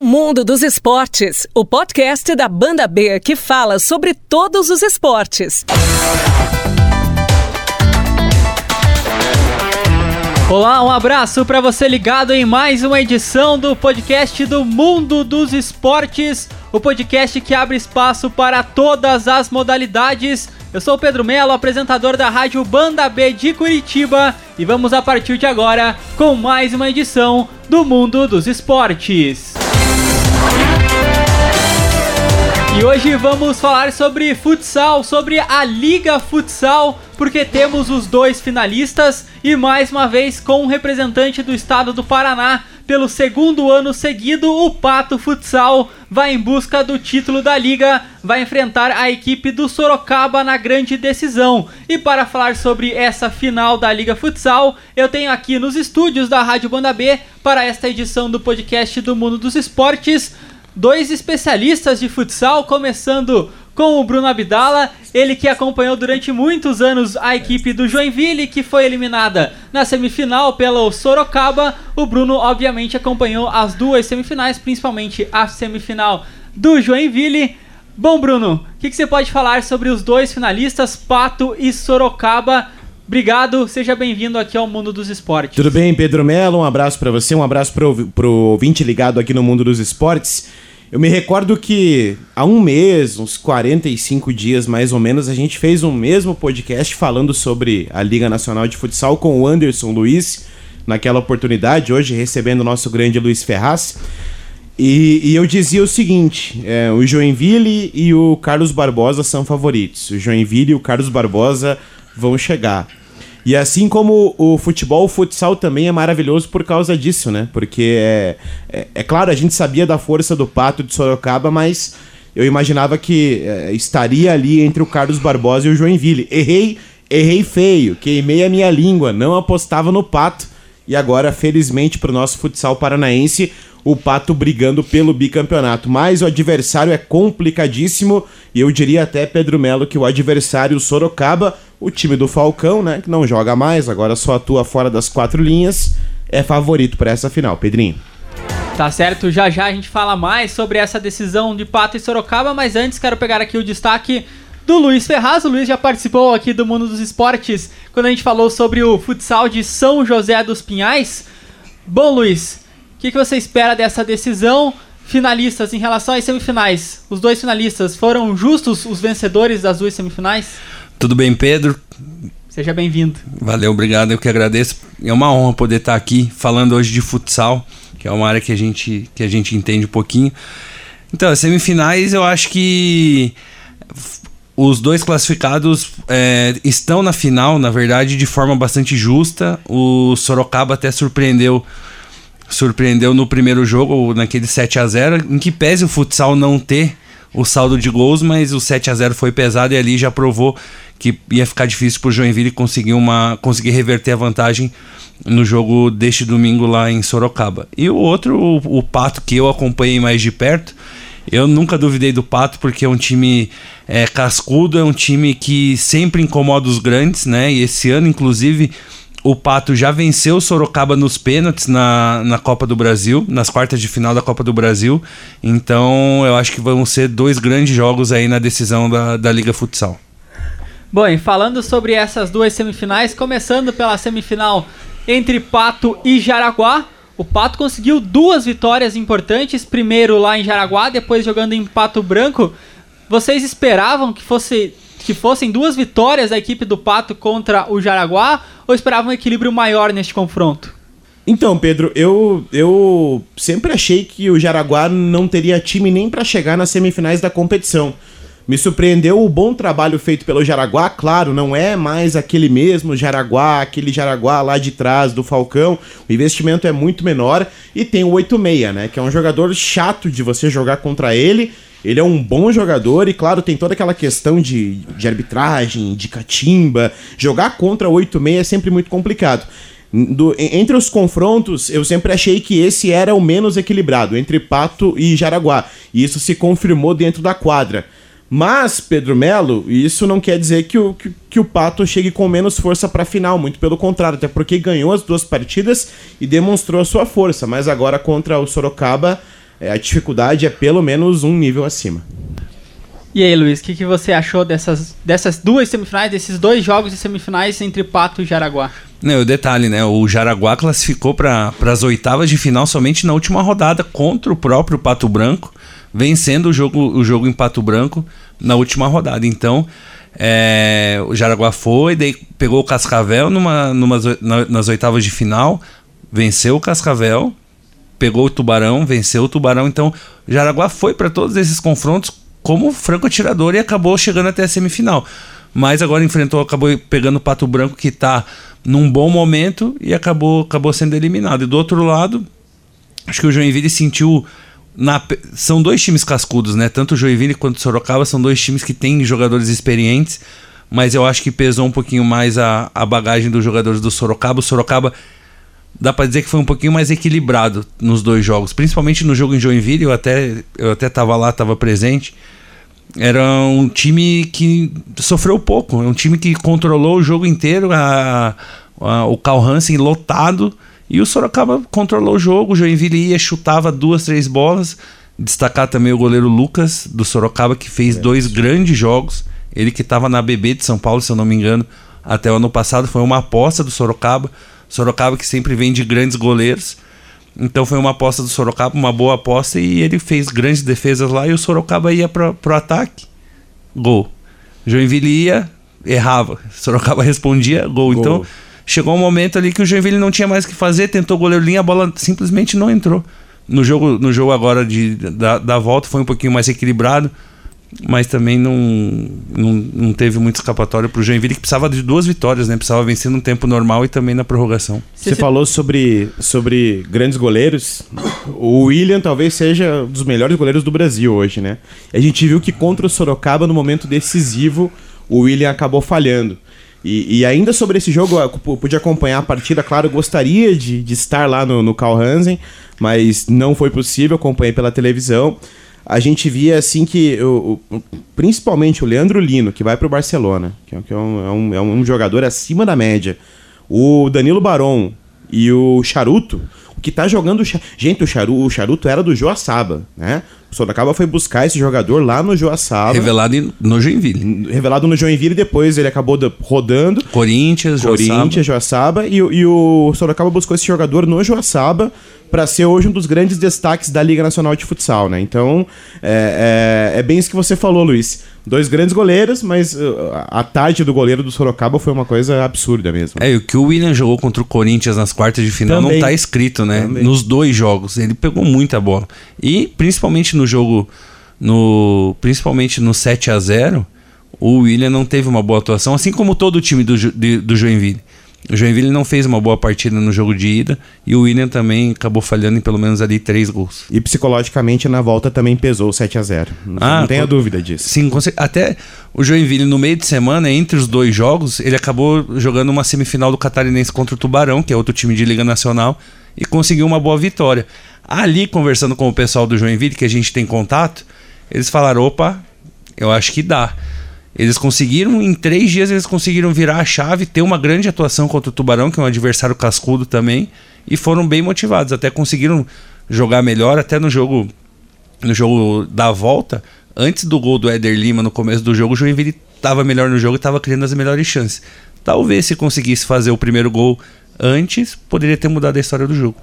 Mundo dos Esportes, o podcast da Banda B que fala sobre todos os esportes. Olá, um abraço para você ligado em mais uma edição do podcast do Mundo dos Esportes, o podcast que abre espaço para todas as modalidades. Eu sou o Pedro Melo, apresentador da Rádio Banda B de Curitiba, e vamos a partir de agora com mais uma edição do Mundo dos Esportes. E hoje vamos falar sobre futsal, sobre a Liga Futsal, porque temos os dois finalistas e mais uma vez com um representante do estado do Paraná. Pelo segundo ano seguido, o Pato Futsal vai em busca do título da liga, vai enfrentar a equipe do Sorocaba na grande decisão. E para falar sobre essa final da Liga Futsal, eu tenho aqui nos estúdios da Rádio Banda B para esta edição do podcast do Mundo dos Esportes dois especialistas de futsal, começando com o Bruno Abdala, ele que acompanhou durante muitos anos a equipe do Joinville, que foi eliminada na semifinal pelo Sorocaba. O Bruno, obviamente, acompanhou as duas semifinais, principalmente a semifinal do Joinville. Bom, Bruno, o que, que, você pode falar sobre os dois finalistas, Pato e Sorocaba? Obrigado, seja bem-vindo aqui ao Mundo dos Esportes. Tudo bem, Pedro Melo? Um abraço para você, um abraço para o ouvinte ligado aqui no Mundo dos Esportes. Eu me recordo que há um mês, uns 45 dias mais ou menos, a gente fez um mesmo podcast falando sobre a Liga Nacional de Futsal com o Anderson Luiz, naquela oportunidade, hoje recebendo o nosso grande Luiz Ferraz. E, e eu dizia o seguinte: é, o Joinville e o Carlos Barbosa são favoritos. O Joinville e o Carlos Barbosa vão chegar. E assim como o futebol, o futsal também é maravilhoso por causa disso, né? Porque é, é, é claro, a gente sabia da força do Pato de Sorocaba, mas eu imaginava que é, estaria ali entre o Carlos Barbosa e o Joinville. Errei, errei feio, queimei a minha língua, não apostava no Pato. E agora, felizmente, para o nosso futsal paranaense, o Pato brigando pelo bicampeonato. Mas o adversário é complicadíssimo e eu diria até, Pedro Melo, que o adversário Sorocaba, o time do Falcão, né, que não joga mais, agora só atua fora das quatro linhas, é favorito para essa final. Pedrinho. Tá certo, já já a gente fala mais sobre essa decisão de Pato e Sorocaba, mas antes quero pegar aqui o destaque do Luiz Ferraz. O Luiz já participou aqui do Mundo dos Esportes quando a gente falou sobre o futsal de São José dos Pinhais. Bom, Luiz, o que, que você espera dessa decisão? Finalistas em relação às semifinais, os dois finalistas foram justos os vencedores das duas semifinais? Tudo bem, Pedro? Seja bem-vindo. Valeu, obrigado. Eu que agradeço. É uma honra poder estar aqui falando hoje de futsal, que é uma área que a gente, que a gente entende um pouquinho. Então, as semifinais, eu acho que os dois classificados é, estão na final, na verdade, de forma bastante justa. O Sorocaba até surpreendeu surpreendeu no primeiro jogo, naquele 7 a 0 em que pese o futsal não ter o saldo de gols, mas o 7 a 0 foi pesado e ali já provou que ia ficar difícil para o Joinville conseguir, uma, conseguir reverter a vantagem no jogo deste domingo lá em Sorocaba. E o outro, o, o Pato, que eu acompanhei mais de perto, eu nunca duvidei do Pato porque é um time é, cascudo, é um time que sempre incomoda os grandes, né? E esse ano, inclusive, o Pato já venceu o Sorocaba nos pênaltis na, na Copa do Brasil, nas quartas de final da Copa do Brasil. Então eu acho que vão ser dois grandes jogos aí na decisão da, da Liga Futsal. Bom, e falando sobre essas duas semifinais, começando pela semifinal entre Pato e Jaraguá. O Pato conseguiu duas vitórias importantes, primeiro lá em Jaraguá, depois jogando em Pato Branco. Vocês esperavam que fosse que fossem duas vitórias da equipe do Pato contra o Jaraguá ou esperavam um equilíbrio maior neste confronto? Então, Pedro, eu, eu sempre achei que o Jaraguá não teria time nem para chegar nas semifinais da competição. Me surpreendeu o bom trabalho feito pelo Jaraguá, claro, não é mais aquele mesmo Jaraguá, aquele Jaraguá lá de trás do Falcão. O investimento é muito menor e tem o 86, né, que é um jogador chato de você jogar contra ele ele é um bom jogador e, claro, tem toda aquela questão de, de arbitragem, de catimba. Jogar contra 8-6 é sempre muito complicado. Do, entre os confrontos, eu sempre achei que esse era o menos equilibrado, entre Pato e Jaraguá. E isso se confirmou dentro da quadra. Mas, Pedro Melo, isso não quer dizer que o, que, que o Pato chegue com menos força para a final, muito pelo contrário, até porque ganhou as duas partidas e demonstrou a sua força. Mas agora contra o Sorocaba a dificuldade é pelo menos um nível acima. E aí, Luiz, o que, que você achou dessas, dessas duas semifinais, desses dois jogos de semifinais entre Pato e Jaraguá? Não, o detalhe, né? O Jaraguá classificou para as oitavas de final somente na última rodada contra o próprio Pato Branco, vencendo o jogo, o jogo em Pato Branco na última rodada. Então, é, o Jaraguá foi, daí pegou o Cascavel numa, numa, na, nas oitavas de final, venceu o Cascavel, pegou o Tubarão, venceu o Tubarão. Então, Jaraguá foi para todos esses confrontos como franco atirador e acabou chegando até a semifinal. Mas agora enfrentou, acabou pegando o Pato Branco que está num bom momento e acabou, acabou sendo eliminado. E do outro lado, acho que o Joinville sentiu. Na, são dois times cascudos, né? Tanto o Joinville quanto o Sorocaba são dois times que têm jogadores experientes, mas eu acho que pesou um pouquinho mais a, a bagagem dos jogadores do Sorocaba. O Sorocaba dá para dizer que foi um pouquinho mais equilibrado nos dois jogos, principalmente no jogo em Joinville, eu até eu até tava lá, tava presente. Era um time que sofreu pouco, é um time que controlou o jogo inteiro, a, a, o Carl Hansen lotado, e o Sorocaba controlou o jogo, o Joinville ia, chutava duas, três bolas. Destacar também o goleiro Lucas do Sorocaba, que fez é dois grandes jogos. Ele que estava na BB de São Paulo, se eu não me engano, até o ano passado, foi uma aposta do Sorocaba. Sorocaba que sempre vem de grandes goleiros. Então foi uma aposta do Sorocaba, uma boa aposta, e ele fez grandes defesas lá e o Sorocaba ia para pro ataque. Gol. Joinville ia, errava. Sorocaba respondia, gol. gol. Então chegou um momento ali que o Joinville não tinha mais o que fazer, tentou goleiro linha, a bola simplesmente não entrou. No jogo, no jogo agora de, da, da volta foi um pouquinho mais equilibrado mas também não, não, não teve muito escapatório para o Joinville, que precisava de duas vitórias, né? Precisava vencer no tempo normal e também na prorrogação. Você falou sobre, sobre grandes goleiros. O William talvez seja um dos melhores goleiros do Brasil hoje, né? A gente viu que contra o Sorocaba, no momento decisivo, o William acabou falhando. E, e, ainda sobre esse jogo, eu pude acompanhar a partida, claro, gostaria de, de estar lá no, no Carl Hansen, mas não foi possível, acompanhei pela televisão a gente via assim que, o, o, principalmente o Leandro Lino, que vai para o Barcelona, que, é, que é, um, é, um, é, um, jogador acima da média, o Danilo Baron e o Charuto, o que tá jogando. Gente, o Charuto, o Charuto era do Joaçaba, né? O Sorocaba foi buscar esse jogador lá no Joaçaba. Revelado no Joinville. Revelado no Joinville, depois ele acabou rodando. Corinthians, Corinthians, Joaçaba. E, e o Sorocaba buscou esse jogador no Joaçaba para ser hoje um dos grandes destaques da Liga Nacional de Futsal, né? Então, é, é, é, bem isso que você falou, Luiz. Dois grandes goleiros, mas uh, a tarde do goleiro do Sorocaba foi uma coisa absurda mesmo. É, e o que o William jogou contra o Corinthians nas quartas de final Também. não tá escrito, né? Também. Nos dois jogos. Ele pegou muita bola. E principalmente no jogo, no principalmente no 7 a 0 o William não teve uma boa atuação, assim como todo o time do, do Joinville. O Joinville não fez uma boa partida no jogo de ida e o William também acabou falhando em pelo menos ali três gols. E psicologicamente na volta também pesou 7 a 0 Não, ah, não tenha com... dúvida disso. Sim, até o Joinville no meio de semana, entre os dois jogos, ele acabou jogando uma semifinal do Catarinense contra o Tubarão, que é outro time de Liga Nacional, e conseguiu uma boa vitória. Ali, conversando com o pessoal do Joinville, que a gente tem contato, eles falaram: opa, eu acho que dá. Eles conseguiram, em três dias, eles conseguiram virar a chave, ter uma grande atuação contra o Tubarão, que é um adversário cascudo também, e foram bem motivados. Até conseguiram jogar melhor, até no jogo, no jogo da volta, antes do gol do Éder Lima no começo do jogo, o Joinville estava melhor no jogo e estava criando as melhores chances. Talvez se conseguisse fazer o primeiro gol antes, poderia ter mudado a história do jogo.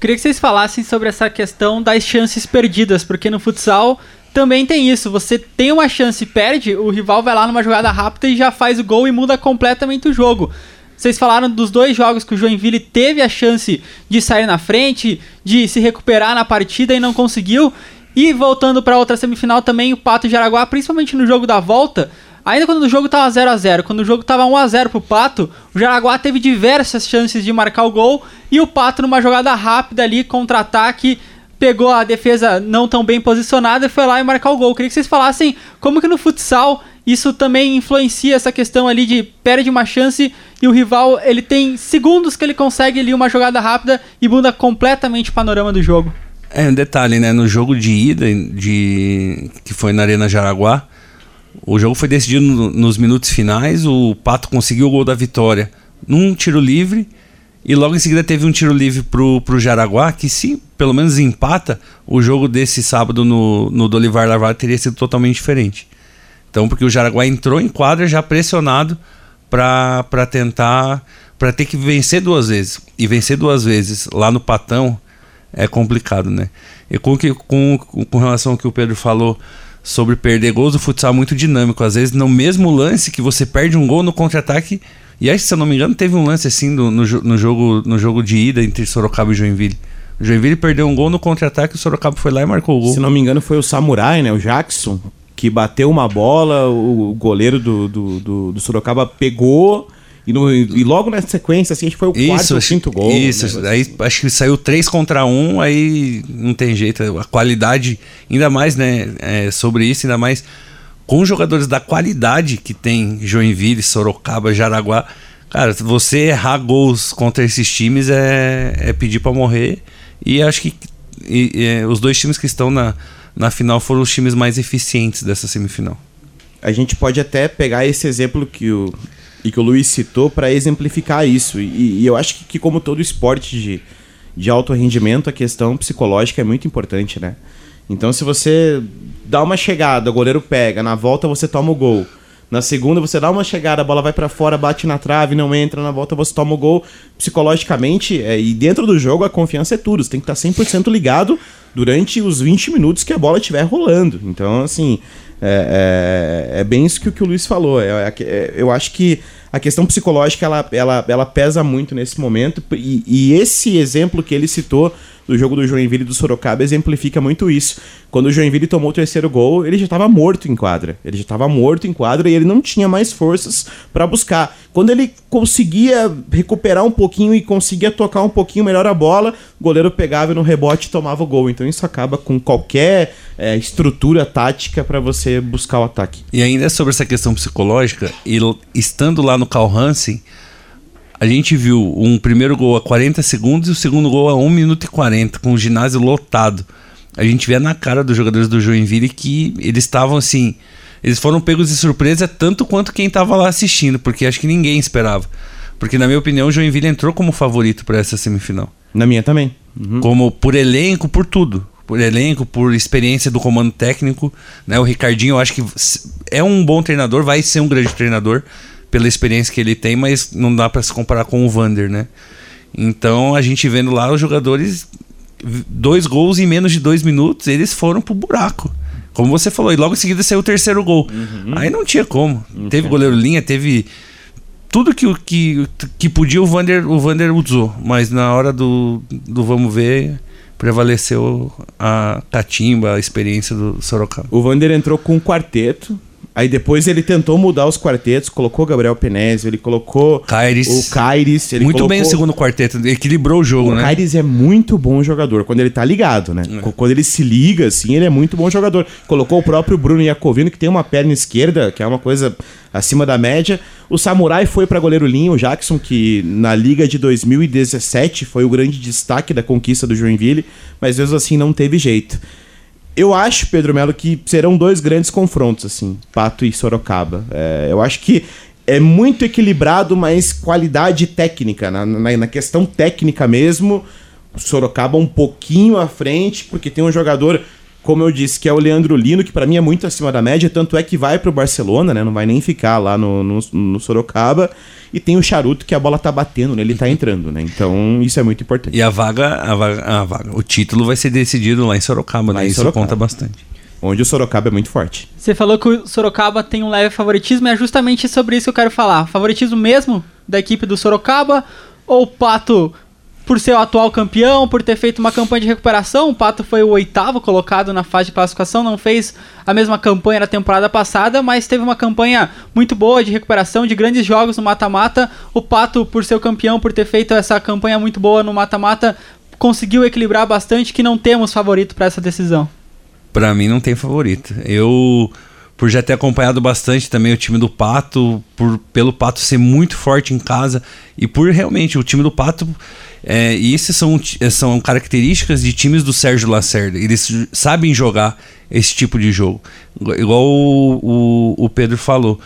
Queria que vocês falassem sobre essa questão das chances perdidas, porque no futsal também tem isso. Você tem uma chance e perde, o rival vai lá numa jogada rápida e já faz o gol e muda completamente o jogo. Vocês falaram dos dois jogos que o Joinville teve a chance de sair na frente, de se recuperar na partida e não conseguiu. E voltando para outra semifinal também, o Pato de Araguá, principalmente no jogo da volta, ainda quando o jogo estava 0 a 0 quando o jogo estava 1 a 0 pro Pato, o Jaraguá teve diversas chances de marcar o gol e o Pato numa jogada rápida ali, contra-ataque, pegou a defesa não tão bem posicionada e foi lá e marcar o gol. Queria que vocês falassem como que no futsal isso também influencia essa questão ali de perde uma chance e o rival ele tem segundos que ele consegue ali uma jogada rápida e muda completamente o panorama do jogo. É um detalhe, né? No jogo de ida, de que foi na Arena Jaraguá, o jogo foi decidido no, nos minutos finais. O Pato conseguiu o gol da vitória num tiro livre E logo em seguida teve um tiro livre pro, pro Jaraguá, que se pelo menos empata, o jogo desse sábado no, no Dolivar Larvado teria sido totalmente diferente. Então, porque o Jaraguá entrou em quadra já pressionado para tentar. para ter que vencer duas vezes. E vencer duas vezes lá no Patão é complicado, né? E com, que, com, com relação ao que o Pedro falou sobre perder gols, o futsal é muito dinâmico. Às vezes, no mesmo lance que você perde um gol no contra-ataque. E aí, se eu não me engano, teve um lance assim no, no, no, jogo, no jogo de ida entre Sorocaba e Joinville. O Joinville perdeu um gol no contra-ataque, o Sorocaba foi lá e marcou o gol. Se não me engano, foi o Samurai, né? O Jackson, que bateu uma bola, o goleiro do, do, do, do Sorocaba pegou. E, no, e, logo na sequência, assim, acho que foi o isso, quarto ou quinto gol. Isso, né? aí acho que saiu 3 contra 1, um, aí não tem jeito. A qualidade, ainda mais, né, é, sobre isso, ainda mais com jogadores da qualidade que tem Joinville, Sorocaba, Jaraguá. Cara, você errar gols contra esses times é, é pedir para morrer. E acho que e, e, os dois times que estão na, na final foram os times mais eficientes dessa semifinal. A gente pode até pegar esse exemplo que o, e que o Luiz citou para exemplificar isso. E, e, eu acho que, que, como todo esporte de, de alto rendimento, a questão psicológica é muito importante, né? Então, se você dá uma chegada, o goleiro pega, na volta você toma o gol. Na segunda, você dá uma chegada, a bola vai para fora, bate na trave, não entra, na volta você toma o gol. Psicologicamente, é, e dentro do jogo, a confiança é tudo. Você tem que estar 100% ligado durante os 20 minutos que a bola estiver rolando. Então, assim, é, é, é, bem isso que, que o Luiz falou. É, é, eu acho que a questão psicológica ela, ela, ela pesa muito nesse momento. E, e esse exemplo que ele citou do jogo do Joinville e do Sorocaba exemplifica muito isso. Quando o Joinville tomou o terceiro gol, ele já estava morto em quadra. Ele já estava morto em quadra e ele não tinha mais forças para buscar. Quando ele conseguia recuperar um pouquinho e conseguia tocar um pouquinho melhor a bola, o goleiro pegava e no rebote tomava o gol. Então isso acaba com qualquer é, estrutura tática para você buscar o ataque. E ainda sobre essa questão psicológica, ele, estando lá no Carl Hansen, a gente viu um primeiro gol a 40 segundos e o segundo gol a 1 minuto e 40, com o ginásio lotado. A gente vê na cara dos jogadores do Joinville que eles estavam assim. Eles foram pegos de surpresa tanto quanto quem estava lá assistindo, porque acho que ninguém esperava. Porque, na minha opinião, o Joinville entrou como favorito para essa semifinal. Na minha também. Uhum. Como por elenco, por tudo. Por elenco, por experiência do comando técnico. Né? O Ricardinho, eu acho que é um bom treinador, vai ser um grande treinador pela experiência que ele tem, mas não dá para se comparar com o Vander, né? Então a gente vendo lá os jogadores, dois gols em menos de dois minutos, eles foram pro buraco. Como você falou, e logo em seguida saiu o terceiro gol. Uhum. Aí não tinha como. Não teve goleiro linha, teve tudo que, que, que podia o Vander, o Vander usou. Mas na hora do, do vamos ver, prevaleceu a catimba, a experiência do Sorocaba. O Vander entrou com um quarteto, Aí depois ele tentou mudar os quartetos, colocou Gabriel Penésio, ele colocou o Kairis. Ele muito colocou... bem o segundo quarteto, equilibrou o jogo, o né? O Kairis é muito bom jogador, quando ele tá ligado, né? É. Quando ele se liga, assim, ele é muito bom jogador. Colocou o próprio Bruno Iacovino, que tem uma perna esquerda, que é uma coisa acima da média. O Samurai foi para goleiro Linho, o Jackson, que na Liga de 2017 foi o grande destaque da conquista do Joinville, mas mesmo assim não teve jeito. Eu acho, Pedro Melo, que serão dois grandes confrontos, assim, Pato e Sorocaba. É, eu acho que é muito equilibrado, mas qualidade técnica, na, na, na questão técnica mesmo, Sorocaba um pouquinho à frente, porque tem um jogador como eu disse, que é o Leandro Lino, que para mim é muito acima da média, tanto é que vai pro Barcelona, né? Não vai nem ficar lá no, no, no, Sorocaba. E tem o Charuto, que a bola tá batendo, né? Ele tá entrando, né? Então, isso é muito importante. E a vaga, a vaga, a vaga o título vai ser decidido lá em Sorocaba, lá né? Em isso Sorocaba. conta bastante. Onde o Sorocaba é muito forte. Você falou que o Sorocaba tem um leve favoritismo, é justamente sobre isso que eu quero falar. Favoritismo mesmo da equipe do Sorocaba ou o Pato por ser o atual campeão, por ter feito uma campanha de recuperação. O Pato foi o oitavo colocado na fase de classificação, não fez a mesma campanha da temporada passada, mas teve uma campanha muito boa de recuperação, de grandes jogos no mata-mata. O Pato, por ser o campeão, por ter feito essa campanha muito boa no mata-mata, conseguiu equilibrar bastante que não temos favorito para essa decisão. Para mim não tem favorito. Eu por já ter acompanhado bastante também o time do Pato, por pelo Pato ser muito forte em casa e por realmente o time do Pato é, e esses são, são características de times do Sérgio Lacerda. Eles sabem jogar esse tipo de jogo. Igual o, o, o Pedro falou.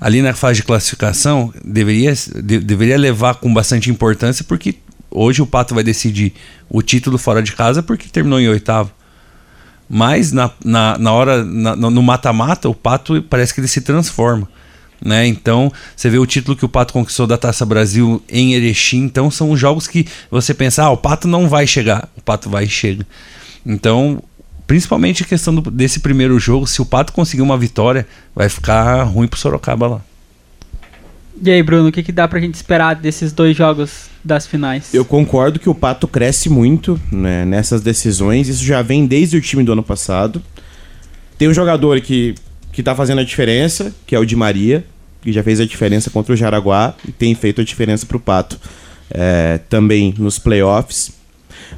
ali na fase de classificação, deveria, de, deveria levar com bastante importância, porque hoje o Pato vai decidir o título fora de casa porque terminou em oitavo. Mas na, na, na hora, na, no mata-mata, o Pato parece que ele se transforma. Né? Então, você vê o título que o Pato conquistou da Taça Brasil em Erechim. Então, são jogos que você pensa, ah, o Pato não vai chegar. O Pato vai e chega. Então, principalmente a questão do, desse primeiro jogo, se o Pato conseguir uma vitória, vai ficar ruim pro Sorocaba lá. E aí, Bruno, o que, que dá pra gente esperar desses dois jogos das finais? Eu concordo que o Pato cresce muito né, nessas decisões. Isso já vem desde o time do ano passado. Tem um jogador que, que tá fazendo a diferença, que é o Di Maria, que já fez a diferença contra o Jaraguá e tem feito a diferença pro Pato é, também nos playoffs.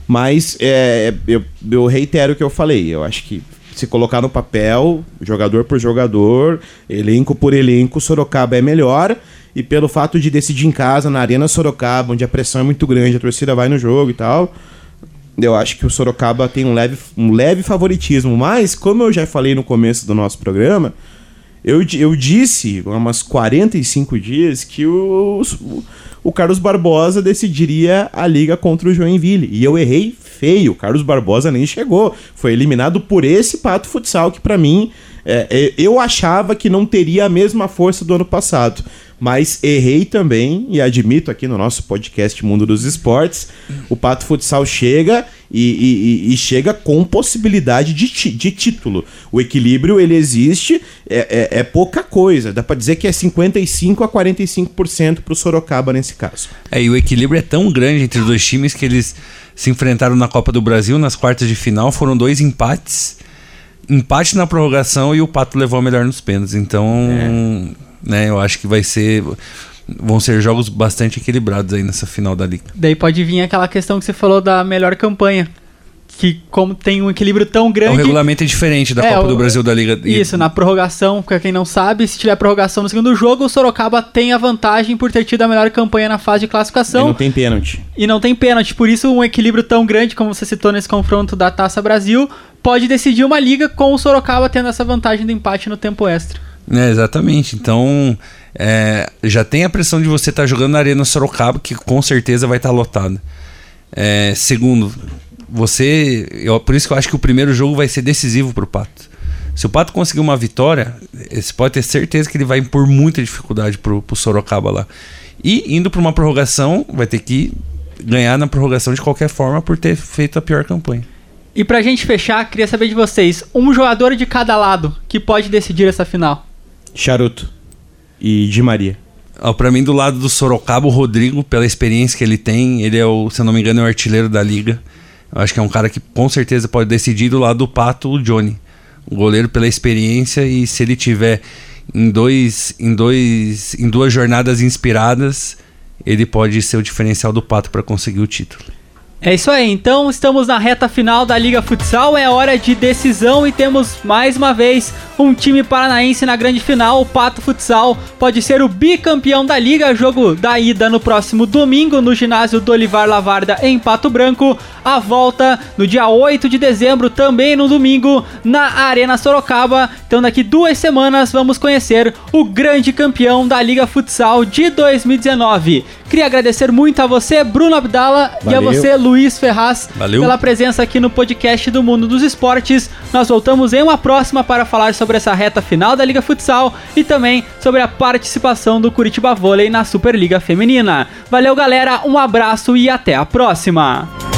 Mas é, eu, eu reitero o que eu falei. Eu acho que se colocar no papel, jogador por jogador, elenco por elenco, Sorocaba é melhor e pelo fato de decidir em casa, na Arena Sorocaba, onde a pressão é muito grande, a torcida vai no jogo e tal, eu acho que o Sorocaba tem um leve, um leve favoritismo. Mas, como eu já falei no começo do nosso programa, eu, eu disse há umas 45 dias que o, o, Carlos Barbosa decidiria a liga contra o Joinville. E eu errei feio. O Carlos Barbosa nem chegou. Foi eliminado por esse Pato Futsal, que para mim, é, é, eu achava que não teria a mesma força do ano passado mas errei também e admito aqui no nosso podcast Mundo dos Esportes, o Pato Futsal chega e, e, e chega com possibilidade de, de título. O equilíbrio ele existe, é, é, é pouca coisa, dá para dizer que é 55 a 45% para o Sorocaba nesse caso. É, e o equilíbrio é tão grande entre os dois times que eles se enfrentaram na Copa do Brasil nas quartas de final, foram dois empates. Empate na prorrogação e o Pato levou a melhor nos pênaltis. Então, é né? Eu acho que vai ser vão ser jogos bastante equilibrados aí nessa final da liga. Daí pode vir aquela questão que você falou da melhor campanha. Que como tem um equilíbrio tão grande. O regulamento é diferente da é, Copa o, do Brasil da Liga. Isso, na prorrogação, pra quem não sabe, se tiver prorrogação no segundo jogo, o Sorocaba tem a vantagem por ter tido a melhor campanha na fase de classificação. E não tem pênalti. E não tem pênalti. Por isso, um equilíbrio tão grande, como você citou nesse confronto da Taça Brasil, pode decidir uma liga com o Sorocaba tendo essa vantagem do empate no tempo extra. É, exatamente. Então, é, já tem a pressão de você estar tá jogando na Arena Sorocaba, que com certeza vai estar tá lotada. É, segundo, você. Eu, por isso que eu acho que o primeiro jogo vai ser decisivo para o Pato. Se o Pato conseguir uma vitória, você pode ter certeza que ele vai impor muita dificuldade para o Sorocaba lá. E indo para uma prorrogação, vai ter que ganhar na prorrogação de qualquer forma por ter feito a pior campanha. E pra gente fechar, queria saber de vocês, um jogador de cada lado que pode decidir essa final. Charuto e Di Maria. Oh, para mim, do lado do Sorocaba, o Rodrigo, pela experiência que ele tem, ele é o, se eu não me engano, é o artilheiro da liga. Eu acho que é um cara que com certeza pode decidir do lado do Pato, o Johnny. O goleiro pela experiência e se ele tiver em dois, em dois, em duas jornadas inspiradas, ele pode ser o diferencial do Pato para conseguir o título. É isso aí, então estamos na reta final da Liga Futsal, é hora de decisão e temos mais uma vez um time paranaense na grande final. O Pato Futsal pode ser o bicampeão da liga. Jogo da ida no próximo domingo no ginásio do Olivar Lavarda em Pato Branco. A volta no dia 8 de dezembro, também no domingo, na Arena Sorocaba. Então, daqui duas semanas, vamos conhecer o grande campeão da Liga Futsal de 2019. Queria agradecer muito a você, Bruno Abdala, Valeu. e a você, Luiz Ferraz, Valeu. pela presença aqui no podcast do Mundo dos Esportes. Nós voltamos em uma próxima para falar sobre sobre essa reta final da Liga Futsal e também sobre a participação do Curitiba Vôlei na Superliga Feminina. Valeu, galera, um abraço e até a próxima!